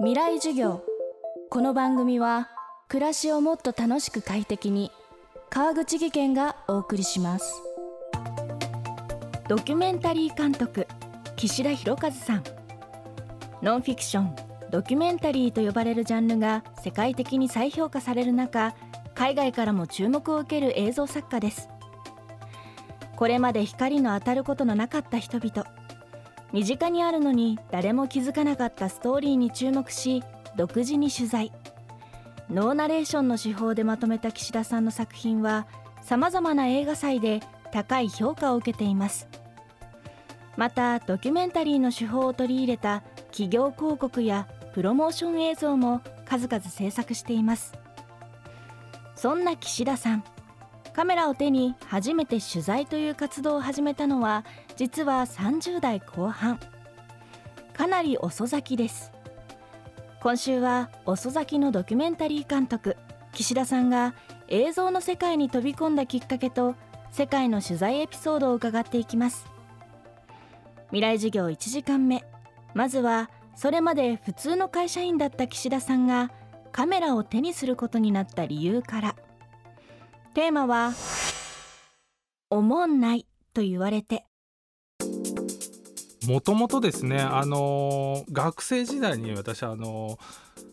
未来授業。この番組は暮らしをもっと楽しく快適に川口義賢がお送りします。ドキュメンタリー監督岸田博和さん。ノンフィクションドキュメンタリーと呼ばれるジャンルが世界的に再評価される中海外からも注目を受ける映像作家です。これまで光の当たることのなかった人々。身近にあるのに誰も気づかなかったストーリーに注目し独自に取材。ノーナレーションの手法でまとめた岸田さんの作品はさまざまな映画祭で高い評価を受けています。またドキュメンタリーの手法を取り入れた企業広告やプロモーション映像も数々制作しています。そんな岸田さんカメラを手に初めて取材という活動を始めたのは実は30代後半かなり遅咲きです。今週は遅咲きのドキュメンタリー監督岸田さんが映像の世界に飛び込んだきっかけと世界の取材エピソードを伺っていきます。未来授業1時間目。まずはそれまで普通の会社員だった岸田さんがカメラを手にすることになった理由から。テーマは「おもんない」と言われて。もともとですねあの学生時代に私あの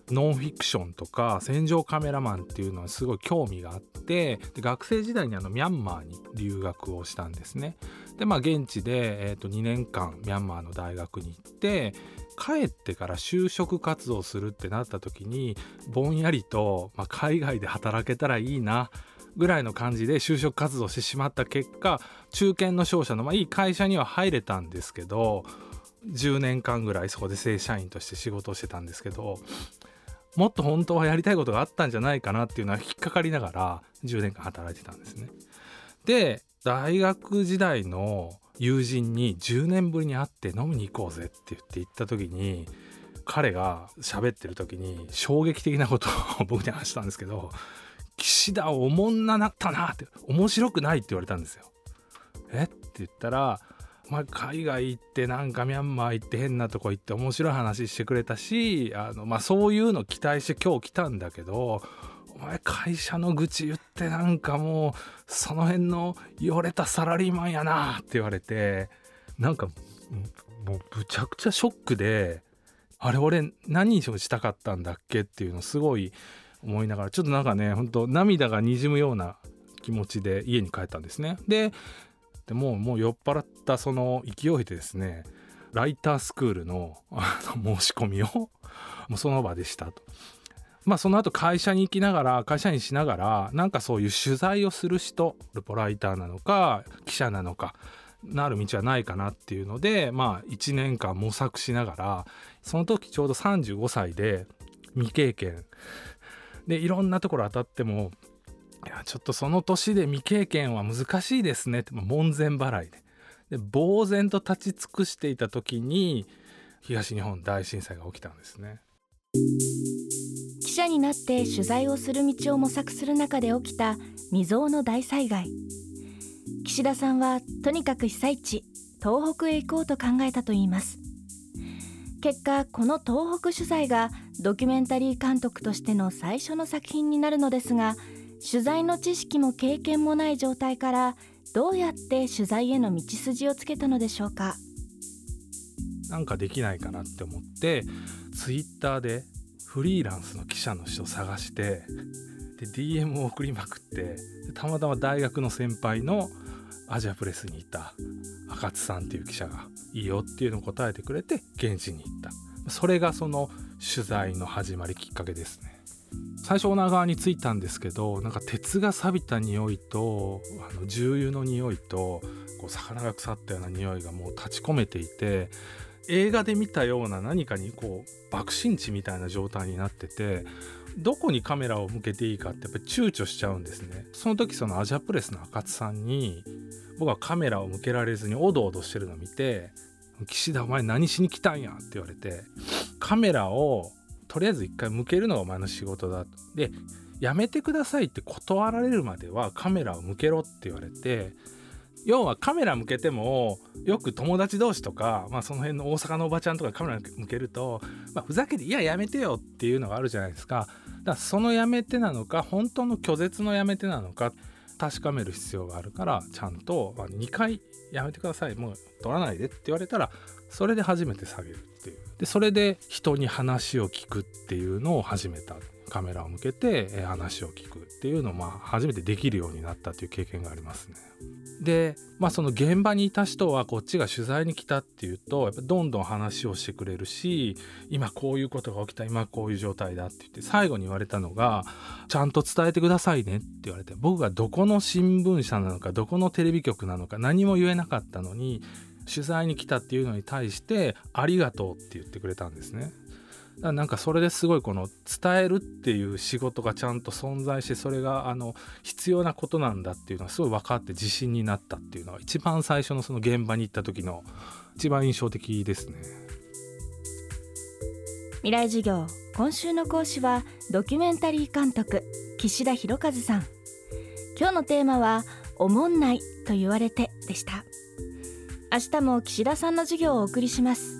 ノンフィクションとか戦場カメラマンっていうのはすごい興味があってで学生時代にあのミャンマーに留学をしたんですね。でまあ現地で、えー、と2年間ミャンマーの大学に行って帰ってから就職活動するってなった時にぼんやりと、まあ、海外で働けたらいいなぐらいの感じで就職活動してしまった結果中堅の商社の、まあ、いい会社には入れたんですけど10年間ぐらいそこで正社員として仕事をしてたんですけどもっと本当はやりたいことがあったんじゃないかなっていうのは引っかかりながら10年間働いてたんですね。で大学時代の友人に10年ぶりに会って飲みに行こうぜって言って行った時に彼が喋ってる時に衝撃的なことを僕に話したんですけど岸田おもんななったなって面白くないって言われたんですよ。え？って言ったらまあ、海外行ってなんかミャンマー行って変なとこ行って面白い話してくれたしあの、まあ、そういうの期待して今日来たんだけどお前会社の愚痴言ってなんかもうその辺のよれたサラリーマンやなって言われてなんかもうむちゃくちゃショックであれ俺何をしたかったんだっけっていうのすごい思いながらちょっとなんかねほんと涙がにじむような気持ちで家に帰ったんですね。ででももう酔っ払ったその勢いでですねライタースクールの申し込みをもうその場でしたと。まあその後会社に行きながら会社員しながらなんかそういう取材をする人ルポライターなのか記者なのかなる道はないかなっていうのでまあ1年間模索しながらその時ちょうど35歳で未経験でいろんなところ当たってもいやちょっとその年で未経験は難しいですねって門前払いで。で呆然と立ち尽くしていた時に東日本大震災が起きたんですね。記者になって取材をする道を模索する中で起きた未曾有の大災害。岸田さんはとにかく被災地東北へ行こうと考えたといいます。結果この東北取材がドキュメンタリー監督としての最初の作品になるのですが取材の知識も経験もない状態からどうやって取材への道筋をつけたのでしょうか？なんかできないかなって思ってツイッターでフリーランスの記者の人を探してで DM を送りまくってたまたま大学の先輩のアジアプレスにいた赤津さんっていう記者がいいよっていうのを答えてくれて現地に行った。それがその取材の始まりきっかけですね。最初女川に着いたんですけどなんか鉄が錆びた匂いとあの重油の匂いとこう魚が腐ったような匂いがもう立ち込めていて映画で見たような何かにこう爆心地みたいな状態になっててどこにカメラを向けていいかってやっぱり躊躇しちゃうんですねその時そのアジアプレスの赤津さんに僕はカメラを向けられずにおどおどしてるのを見て「岸田お前何しに来たんや」って言われてカメラをとりあえず一回向けるのがお前の仕事だと。でやめてくださいって断られるまではカメラを向けろって言われて要はカメラ向けてもよく友達同士とか、まあ、その辺の大阪のおばちゃんとかカメラ向けると、まあ、ふざけて「いややめてよ」っていうのがあるじゃないですか。だからそのやめてなのか本当の拒絶のやめてなのか確かめる必要があるからちゃんと2回やめてください。もう撮らないでって言われたらそれで初めて下げるっていう。でそれで人に話を聞くっていうのを始めた。カメラを向けて話を聞くっていうのをまあ初めてできるようになったという経験がありますね。でまあその現場にいた人はこっちが取材に来たっていうとやっぱどんどん話をしてくれるし今こういうことが起きた今こういう状態だって言って最後に言われたのがちゃんと伝えてくださいねって言われて僕がどこの新聞社なのかどこのテレビ局なのか何も言えなかったのに取材に来たっていうのに対してありがとうって言ってくれたんですね。なんかそれですごいこの伝えるっていう仕事がちゃんと存在してそれがあの必要なことなんだっていうのがすごい分かって自信になったっていうのが一番最初のその現場に行った時の一番印象的ですね。未来授業今週の講師はドキュメンタリー監督岸田博和さん。今日のテーマはおもんないと言われてでした。明日も岸田さんの授業をお送りします。